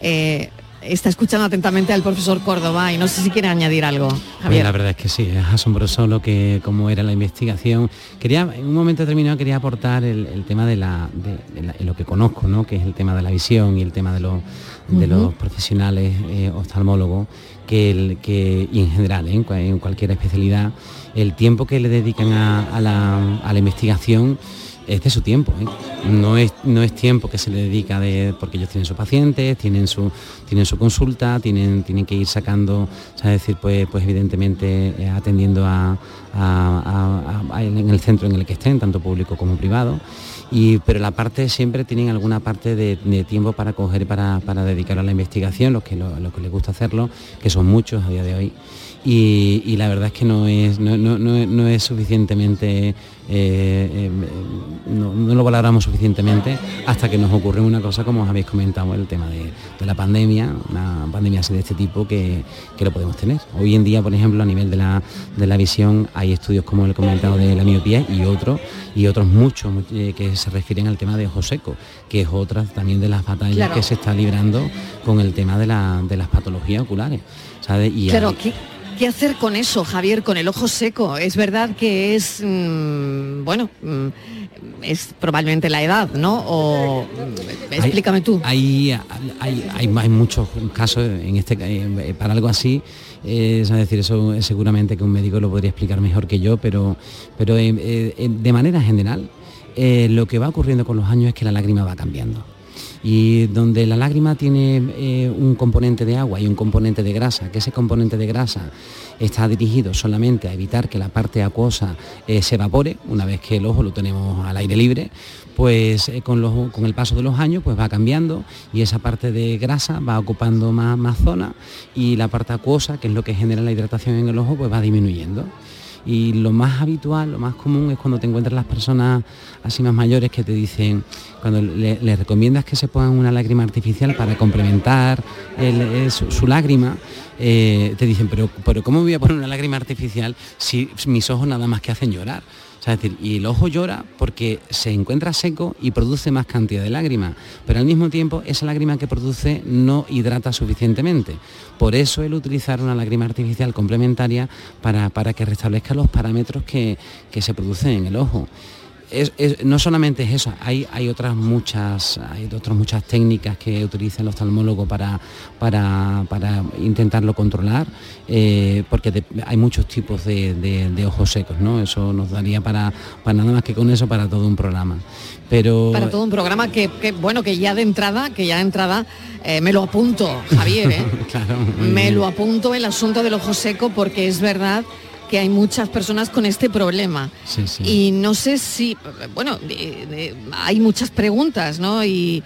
Eh, está escuchando atentamente al profesor Córdoba y no sé si quiere añadir algo. Javier. la verdad es que sí, es asombroso lo que cómo era la investigación. Quería, en un momento determinado quería aportar el, tema de, la, de, lo que conozco, ¿no? que es el tema de la visión y el tema de, los de los profesionales eh, oftalmólogos, que, el, que y en general, ¿eh? en, cualquier especialidad, el tiempo que le dedican a, la, a la investigación es de su tiempo. ¿eh? No, es, no es tiempo que se le dedica de, porque ellos tienen sus pacientes, tienen su, tienen su consulta, tienen, tienen que ir sacando, es decir, pues, pues evidentemente eh, atendiendo a, en el centro en el que estén, tanto público como privado. Y, pero la parte siempre tienen alguna parte de, tiempo para coger para, para dedicar a la investigación, los que, los que les gusta hacerlo, que son muchos a día de hoy y, la verdad es que no es, no, es suficientemente, eh, eh, no, lo valoramos suficientemente hasta que nos ocurre una cosa como os habéis comentado, el tema de, la pandemia, una pandemia así de este tipo que, lo podemos tener. Hoy en día, por ejemplo, a nivel de la, de la visión hay estudios como el comentado de la miopía y otros, y otros muchos eh, que se refieren al tema de ojo seco, que es otra también de las batallas que se está librando con el tema de, de las patologías oculares. Y claro, ¿Qué hacer con eso, Javier, con el ojo seco? Es verdad que es, mm, bueno, mm, es probablemente la edad, ¿no? O explícame tú. Hay, hay, muchos casos en este eh, para algo así. es decir, eso seguramente que un médico lo podría explicar mejor que yo, pero, pero eh, eh, de manera general lo que va ocurriendo con los años es que la lágrima va cambiando y donde la lágrima tiene eh, un componente de agua y un componente de grasa, que ese componente de grasa está dirigido solamente a evitar que la parte acuosa eh, se evapore, una vez que el ojo lo tenemos al aire libre, pues eh, con, con, el paso de los años pues va cambiando y esa parte de grasa va ocupando más, más zona y la parte acuosa, que es lo que genera la hidratación en el ojo, pues va disminuyendo. Y lo más habitual, lo más común es cuando te encuentras las personas así más mayores que te dicen, cuando le, recomiendas que se pongan una lágrima artificial para complementar su, lágrima, eh, te dicen, pero, pero ¿cómo voy a poner una lágrima artificial si mis ojos nada más que hacen llorar? decir, y el ojo llora porque se encuentra seco y produce más cantidad de lágrimas, pero al mismo tiempo esa lágrima que produce no hidrata suficientemente. Por eso el utilizar una lágrima artificial complementaria para, que restablezca los parámetros que, que se producen en el ojo no solamente es eso, hay, hay otras muchas, hay otras muchas técnicas que utiliza el oftalmólogo para, para, intentarlo controlar, eh, porque hay muchos tipos de, ojos secos, ¿no? Eso nos daría para, para nada más que con eso para todo un programa. Pero... Para todo un programa que, bueno, que ya de entrada, que ya de entrada eh, me lo apunto, Javier, ¿eh? <laughs> me lo apunto el asunto del ojo seco porque es verdad que hay muchas personas con este problema. Y no sé si, bueno, hay muchas preguntas, ¿no? Y,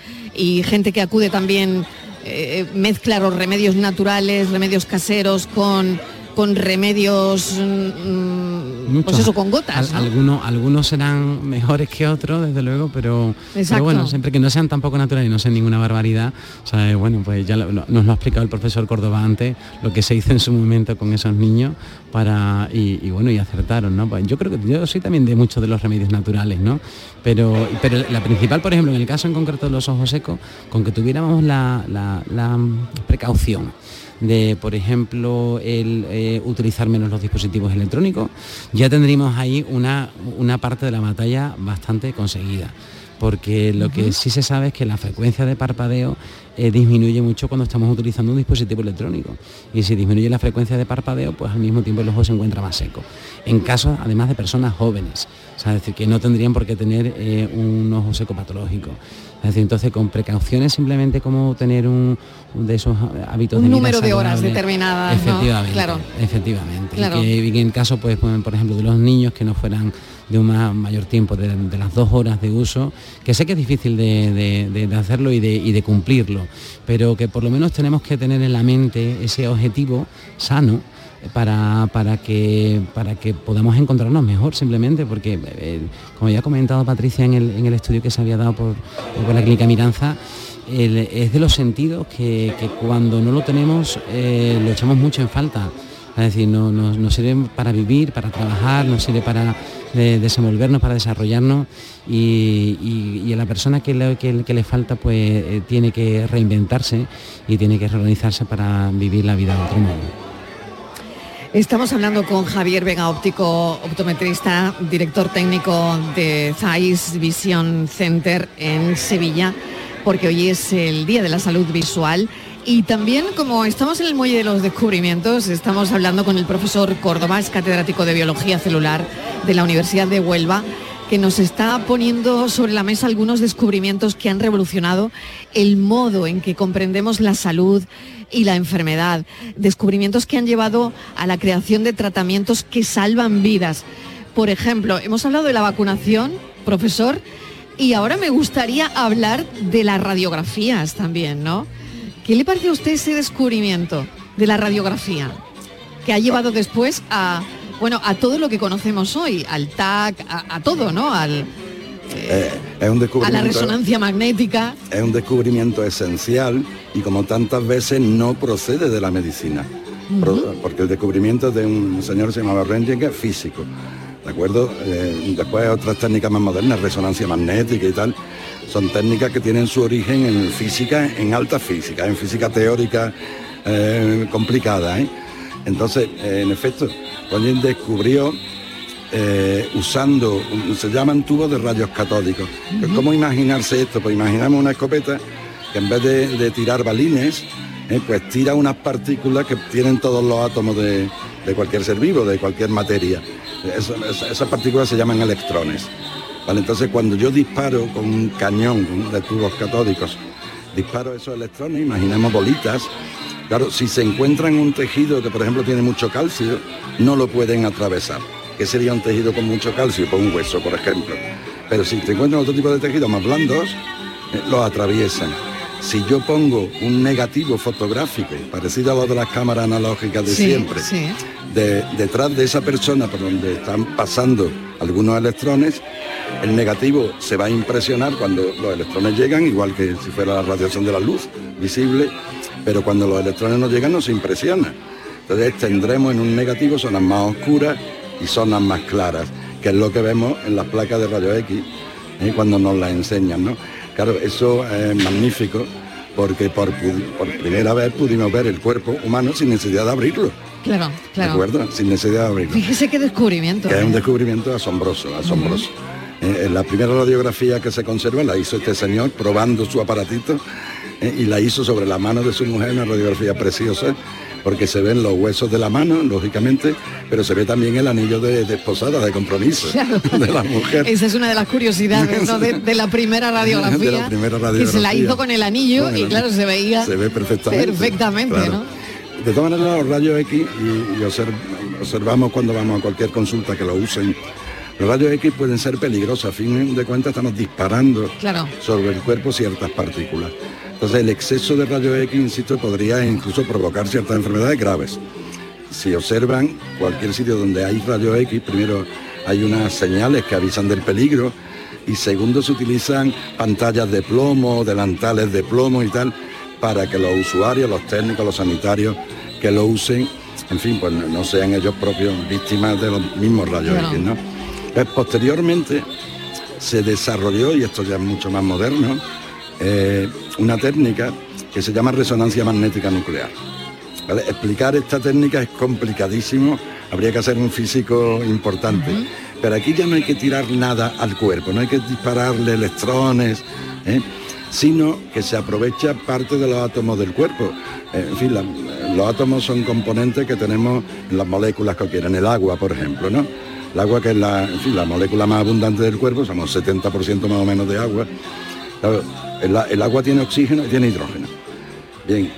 gente que acude también, eh, mezcla los remedios naturales, remedios caseros con con remedios, mm, pues eso, con gotas. algunos, algunos serán mejores que otros, desde luego, pero, bueno, siempre que no sean tampoco naturales y no sean ninguna barbaridad, o sea, bueno, pues ya nos lo ha explicado el profesor Córdoba antes, lo que se hizo en su momento con esos niños para, y, bueno, y acertaron, ¿no? Pues yo creo que yo soy también de muchos de los remedios naturales, ¿no? Pero, pero la principal, por ejemplo, en el caso en concreto de los ojos secos, con que tuviéramos la, la precaución de, por ejemplo, el eh, utilizar menos los dispositivos electrónicos, ya tendríamos ahí una, una parte de la batalla bastante conseguida porque lo que sí se sabe es que la frecuencia de parpadeo eh, disminuye mucho cuando estamos utilizando un dispositivo electrónico. Y si disminuye la frecuencia de parpadeo, pues al mismo tiempo el ojo se encuentra más seco. En casos, además de personas jóvenes, es decir, que no tendrían por qué tener eh, un ojo seco patológico. Es decir, entonces con precauciones simplemente como tener un, de esos hábitos un de número de horas determinadas. Efectivamente, claro. efectivamente. Y, en caso, pues, por ejemplo, de los niños que no fueran de un mayor tiempo, de, las dos horas de uso, que sé que es difícil de, hacerlo y de, cumplirlo, pero que por lo menos tenemos que tener en la mente ese objetivo sano para, para, que, para que podamos encontrarnos mejor simplemente, porque eh, como ya ha comentado Patricia en el, en el, estudio que se había dado por, por la clínica Miranza, es de los sentidos que, cuando no lo tenemos eh, lo echamos mucho en falta. Es decir, nos no, sirve para vivir, para trabajar, nos sirve para desenvolvernos, para desarrollarnos y, a la persona que le, que, le falta pues eh, tiene que reinventarse y tiene que reorganizarse para vivir la vida de otro modo. Estamos hablando con Javier Vega Óptico, optometrista, director técnico de ZAIS Vision Center en Sevilla, porque hoy es el Día de la Salud Visual. Y también, como estamos en el muelle de los descubrimientos, estamos hablando con el profesor Córdoba, es catedrático de Biología Celular de la Universidad de Huelva, que nos está poniendo sobre la mesa algunos descubrimientos que han revolucionado el modo en que comprendemos la salud y la enfermedad. Descubrimientos que han llevado a la creación de tratamientos que salvan vidas. Por ejemplo, hemos hablado de la vacunación, profesor, Y ahora me gustaría hablar de las radiografías también, ¿no? ¿Qué le parece a usted ese descubrimiento de la radiografía? Que ha llevado después a, bueno, a todo lo que conocemos hoy, al TAC, a, todo, ¿no? Al, eh, es un a la resonancia magnética. Es un descubrimiento esencial y como tantas veces no procede de la medicina. Porque el descubrimiento de un señor que se llamaba Röntgen es físico. ¿De acuerdo? Eh, después otras técnicas más modernas, resonancia magnética y tal, son técnicas que tienen su origen en física, en alta física, en física teórica eh, complicada. ¿eh? Entonces, en efecto, Röntgen descubrió usando, se llaman tubos de rayos catódicos. ¿Cómo imaginarse esto? Pues imaginamos una escopeta que en vez de, tirar balines, pues tira unas partículas que tienen todos los átomos de, de cualquier ser vivo, de cualquier materia esas partículas se llaman electrones. ¿vale? Entonces cuando yo disparo con un cañón de tubos catódicos, disparo esos electrones, imaginemos bolitas, claro, si se encuentran en un tejido que por ejemplo tiene mucho calcio, no lo pueden atravesar. ¿Qué sería un tejido con mucho calcio? Pues un hueso, por ejemplo. Pero si se encuentran otro tipo de tejidos más blandos, eh, los atraviesan. Si yo pongo un negativo fotográfico, parecido a lo de las cámaras analógicas de siempre, detrás de esa persona por donde están pasando algunos electrones, el negativo se va a impresionar cuando los electrones llegan, igual que si fuera la radiación de la luz visible, pero cuando los electrones no llegan no se impresiona. Entonces tendremos en un negativo zonas más oscuras y zonas más claras, que es lo que vemos en las placas de rayo X ¿eh? cuando nos las enseñan. ¿no? Claro, eso es magnífico porque por, por primera vez pudimos ver el cuerpo humano sin necesidad de abrirlo. Claro, claro. ¿De acuerdo? Sin necesidad de abrirlo. Fíjese qué descubrimiento. Que es un ¿eh? descubrimiento asombroso, asombroso. Eh, la primera radiografía que se conserva la hizo este señor probando su aparatito eh, y la hizo sobre la mano de su mujer, una radiografía preciosa, porque se ven los huesos de la mano, lógicamente, pero se ve también el anillo de, esposada, de compromiso de la mujer. Esa es una de las curiosidades de, la primera radiografía. <laughs> de la primera radiografía. Que se la hizo con el anillo y claro, se veía. Se ve perfectamente. Perfectamente, ¿no? De todas maneras, los rayos X, y, observamos cuando vamos a cualquier consulta que lo usen, los rayos X pueden ser peligrosos, a fin de cuentas estamos disparando sobre el cuerpo ciertas partículas. Entonces el exceso de rayos X, insisto, podría incluso provocar ciertas enfermedades graves. Si observan cualquier sitio donde hay rayos X, primero hay unas señales que avisan del peligro y segundo se utilizan pantallas de plomo, delantales de plomo y tal, para que los usuarios, los técnicos, los sanitarios que lo usen, en fin, pues no sean ellos propios víctimas de los mismos rayos X, ¿no? Pues posteriormente se desarrolló, y esto ya es mucho más moderno, eh, una técnica que se llama resonancia magnética nuclear. Explicar esta técnica es complicadísimo, habría que hacer un físico importante, pero aquí ya no hay que tirar nada al cuerpo, no hay que dispararle electrones. ¿eh? sino que se aprovecha parte de los átomos del cuerpo. Eh, en fin, los átomos son componentes que tenemos en las moléculas que quieren, el agua, por ejemplo, ¿no? El agua que es la, la molécula más abundante del cuerpo, somos 70% más o menos de agua. el, agua tiene oxígeno y tiene hidrógeno. Bien,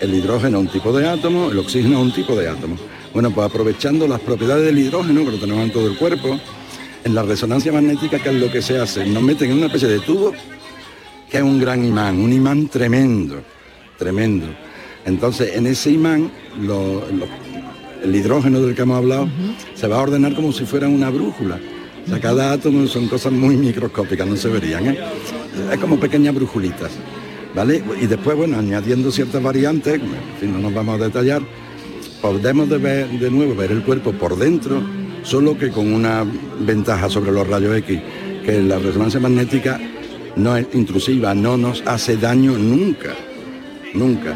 el hidrógeno es un tipo de átomo, el oxígeno es un tipo de átomo. Bueno, pues aprovechando las propiedades del hidrógeno, que lo tenemos en todo el cuerpo, en la resonancia magnética, que es lo que se hace? Nos meten en una especie de tubo que es un gran imán, un imán tremendo, tremendo. Entonces, en ese imán, el hidrógeno del que hemos hablado, se va a ordenar como si fuera una brújula. O sea, cada átomo son cosas muy microscópicas, no se verían, ¿eh? Es como pequeñas brújulitas, ¿vale? Y después, bueno, añadiendo ciertas variantes, en fin, no nos vamos a detallar, podemos de, ver, de nuevo ver el cuerpo por dentro, solo que con una ventaja sobre los rayos X, que la resonancia magnética no es intrusiva, no nos hace daño nunca, nunca.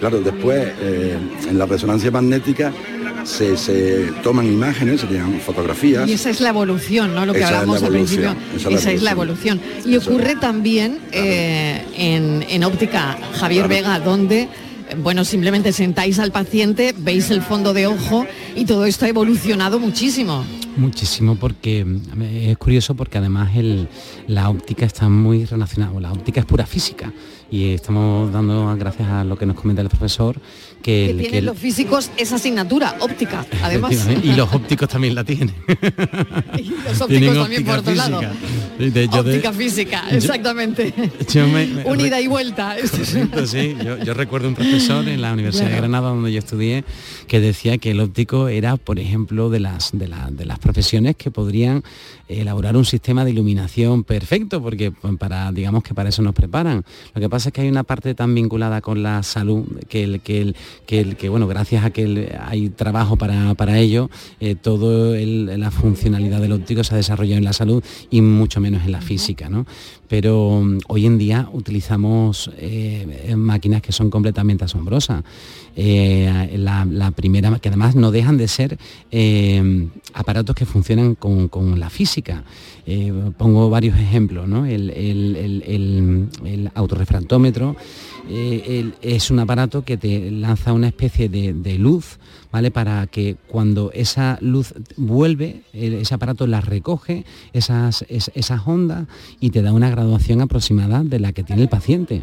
Claro, después eh, en la resonancia magnética se, toman imágenes, se llaman fotografías. Y esa es la evolución, ¿no? Lo que hablamos al principio. Esa, es la evolución. Y ocurre también eh, en, óptica Javier Vega, donde bueno, simplemente sentáis al paciente, veis el fondo de ojo y todo esto ha evolucionado muchísimo. Muchísimo porque mm, es curioso porque además la óptica está muy relacionada, la óptica es pura física. Y estamos dando gracias a lo que nos comenta el profesor que, tienen los físicos esa asignatura óptica además. Y los ópticos también la tienen. <laughs> Y los ópticos también por otro lado. óptica física exactamente. unida y vuelta. Sí, yo, recuerdo un profesor en la Universidad de Granada donde yo estudié que decía que el óptico era por ejemplo de las de, de las profesiones que podrían elaborar un sistema de iluminación perfecto porque pues, para digamos que para eso nos preparan lo que pasa es que hay una parte tan vinculada con la salud que el que el que, el, que bueno, gracias a que hay trabajo para, para ello, eh, todo la funcionalidad del óptico se ha desarrollado en la salud y mucho menos en la física. ¿no? Pero mm, hoy en día utilizamos eh, máquinas que son completamente asombrosas. Eh, la, primera, que además no dejan de ser aparatos que funcionan con, la física. pongo varios ejemplos, ¿no? el, el, el autorrefractómetro eh, es un aparato que te lanza una especie de, luz, ¿vale? Para que cuando esa luz vuelve, ese aparato la recoge, esas, esas ondas, y te da una graduación aproximada de la que tiene el paciente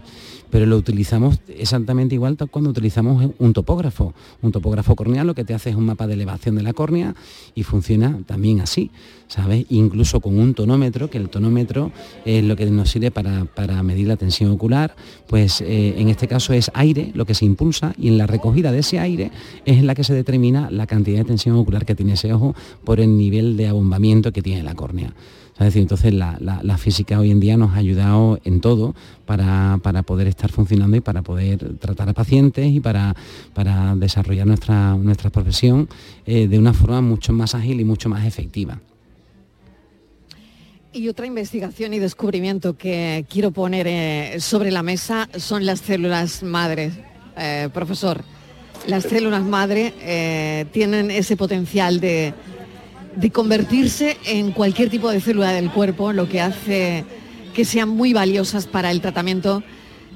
pero lo utilizamos exactamente igual cuando utilizamos un topógrafo. Un topógrafo corneal lo que te hace es un mapa de elevación de la córnea y funciona también así, ¿sabes? Incluso con un tonómetro, que el tonómetro es lo que nos sirve para, medir la tensión ocular, pues eh, en este caso es aire lo que se impulsa y en la recogida de ese aire es en la que se determina la cantidad de tensión ocular que tiene ese ojo por el nivel de abombamiento que tiene la córnea. Es decir, entonces la, física hoy en día nos ha ayudado en todo para, poder estar funcionando y para poder tratar a pacientes y para, para desarrollar nuestra, nuestra profesión eh, de una forma mucho más ágil y mucho más efectiva. Y otra investigación y descubrimiento que quiero poner eh, sobre la mesa son las células madres, eh, profesor. Las células madre tienen ese potencial de, de convertirse en cualquier tipo de célula del cuerpo, lo que hace que sean muy valiosas para el tratamiento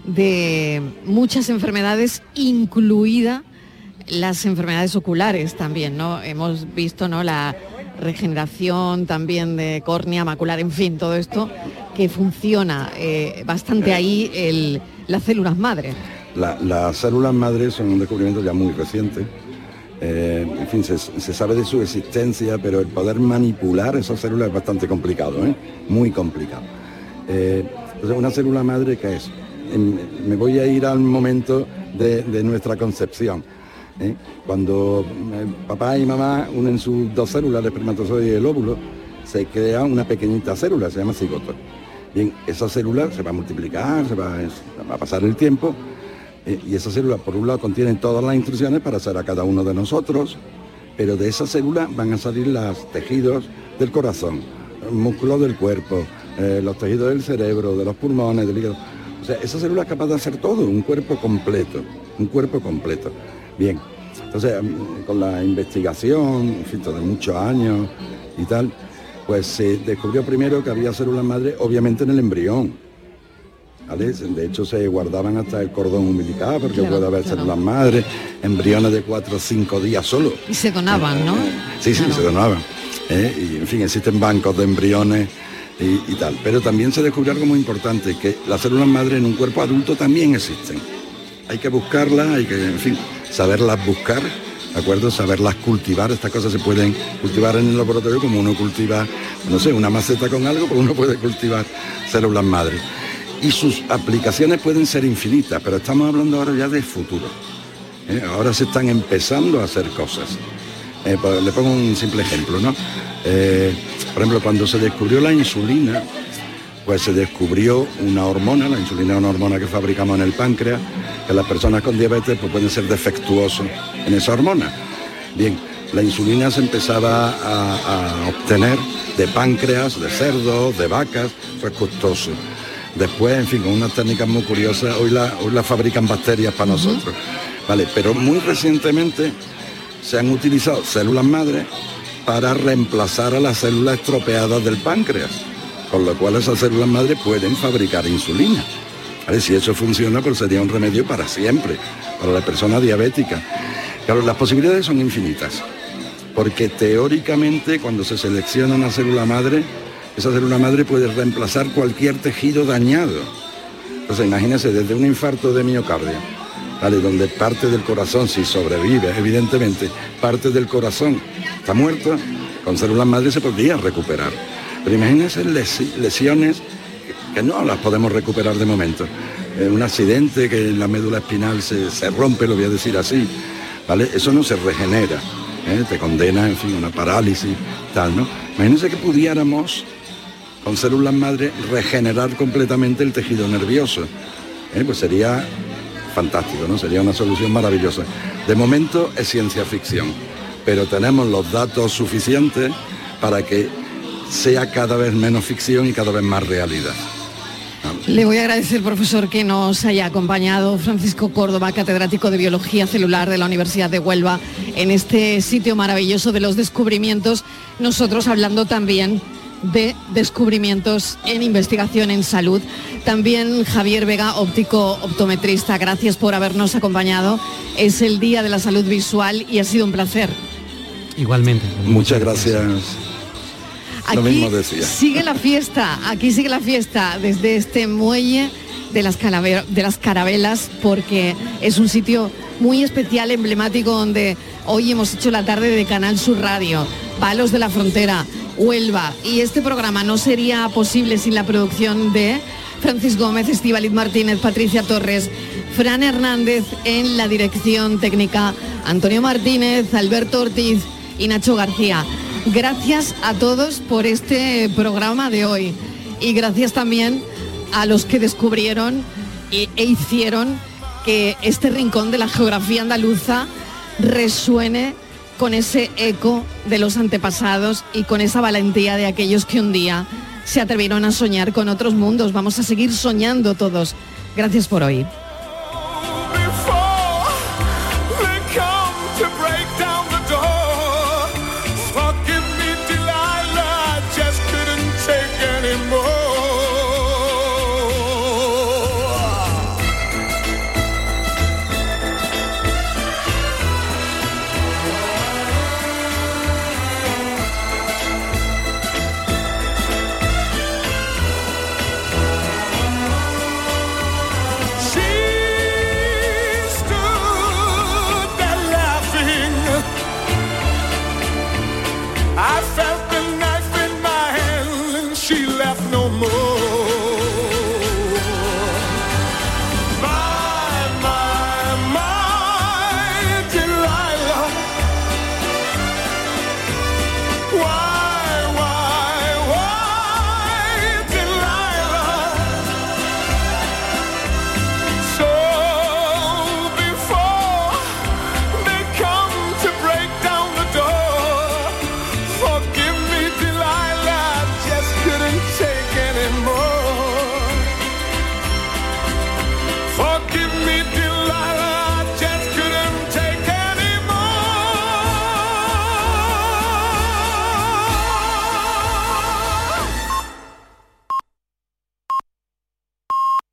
de muchas enfermedades, incluida las enfermedades oculares también, ¿no? Hemos visto, ¿no? La regeneración también de córnea, macular, en fin, todo esto que funciona eh, bastante ahí las células madre. las células madres son un descubrimiento ya muy reciente eh, en fin, se, sabe de su existencia, pero el poder manipular esas células es bastante complicado, ¿eh? muy complicado. Eh, entonces, una célula madre, ¿qué es? me voy a ir al momento de, nuestra concepción. Cuando papá y mamá unen sus dos células, el espermatozoide y el óvulo, se crea una pequeñita célula, se llama cigoto. Bien, esa célula se va a multiplicar, se va a pasar el tiempo y esa célula, por un lado, contiene todas las instrucciones para hacer a cada uno de nosotros, pero de esa célula van a salir los tejidos del corazón, músculos del cuerpo, eh, los tejidos del cerebro, de los pulmones, del hígado. O sea, esa célula es capaz de hacer todo, un cuerpo completo, un cuerpo completo. Bien, entonces mm, con la investigación, en fin, de muchos años y tal, pues se descubrió primero que había células madre, obviamente en el embrión, de hecho se guardaban hasta el cordón umbilical porque puede haber células madres, embriones de cuatro o cinco días solo. Y se donaban, ¿no? Sí, sí, se donaban. ¿eh? Y en fin, existen bancos de embriones y, tal. Pero también se descubrió algo muy importante, que las células madres en un cuerpo adulto también existen. Hay que buscarlas, hay que, en fin, saberlas buscar, ¿de acuerdo? Saberlas cultivar. Estas cosas se pueden cultivar en el laboratorio como uno cultiva, no sé, una maceta con algo, pues uno puede cultivar células madres y sus aplicaciones pueden ser infinitas, pero estamos hablando ahora ya de futuro. ¿eh? Ahora se están empezando a hacer cosas. Eh, pues, le pongo un simple ejemplo, ¿no? Eh, por ejemplo, cuando se descubrió la insulina, pues se descubrió una hormona, la insulina es una hormona que fabricamos en el páncreas, que las personas con diabetes pues, pueden ser defectuosos en esa hormona. Bien, la insulina se empezaba a, a obtener de páncreas, de cerdos, de vacas, fue costoso. Después, en fin, con unas técnicas muy curiosas, hoy la, hoy la fabrican bacterias para nosotros. Vale, pero muy recientemente se han utilizado células madres para reemplazar a las células estropeadas del páncreas, con lo cual esas células madres pueden fabricar insulina. Si eso funciona, pues sería un remedio para siempre, para la persona diabética. Claro, las posibilidades son infinitas. porque teóricamente cuando se selecciona una célula madre, esa célula madre puede reemplazar cualquier tejido dañado. Entonces imagínense, desde un infarto de miocardio, ¿vale? donde parte del corazón, si sobrevive, evidentemente, parte del corazón está muerto, con células madres se podría recuperar. Pero imagínense lesiones que no las podemos recuperar de momento. Eh, un accidente que en la médula espinal se, se rompe, lo voy a decir así, ¿vale? Eso no se regenera. ¿eh? te condena, en fin, una parálisis, tal, ¿no? Imagínense que pudiéramos, con células madre, regenerar completamente el tejido nervioso. ¿eh? Pues sería fantástico, ¿no? Sería una solución maravillosa. De momento es ciencia ficción, pero tenemos los datos suficientes para que sea cada vez menos ficción y cada vez más realidad. Le voy a agradecer, profesor, que nos haya acompañado Francisco Córdoba, catedrático de Biología Celular de la Universidad de Huelva, en este sitio maravilloso de los descubrimientos, nosotros hablando también de descubrimientos en investigación en salud. También Javier Vega, óptico optometrista, gracias por habernos acompañado. Es el Día de la Salud Visual y ha sido un placer. Igualmente. Muchas gracias. Aquí sigue la fiesta, aquí sigue la fiesta desde este muelle de las, de las carabelas porque es un sitio muy especial, emblemático, donde hoy hemos hecho la tarde de Canal Sur Radio, Palos de la Frontera, Huelva. Y este programa no sería posible sin la producción de Francis Gómez, Estivalit Martínez, Patricia Torres, Fran Hernández en la dirección técnica, Antonio Martínez, Alberto Ortiz y Nacho García. Gracias a todos por este programa de hoy y gracias también a los que descubrieron e, hicieron que este rincón de la geografía andaluza resuene con ese eco de los antepasados y con esa valentía de aquellos que un día se atrevieron a soñar con otros mundos. Vamos a seguir soñando todos. Gracias por hoy.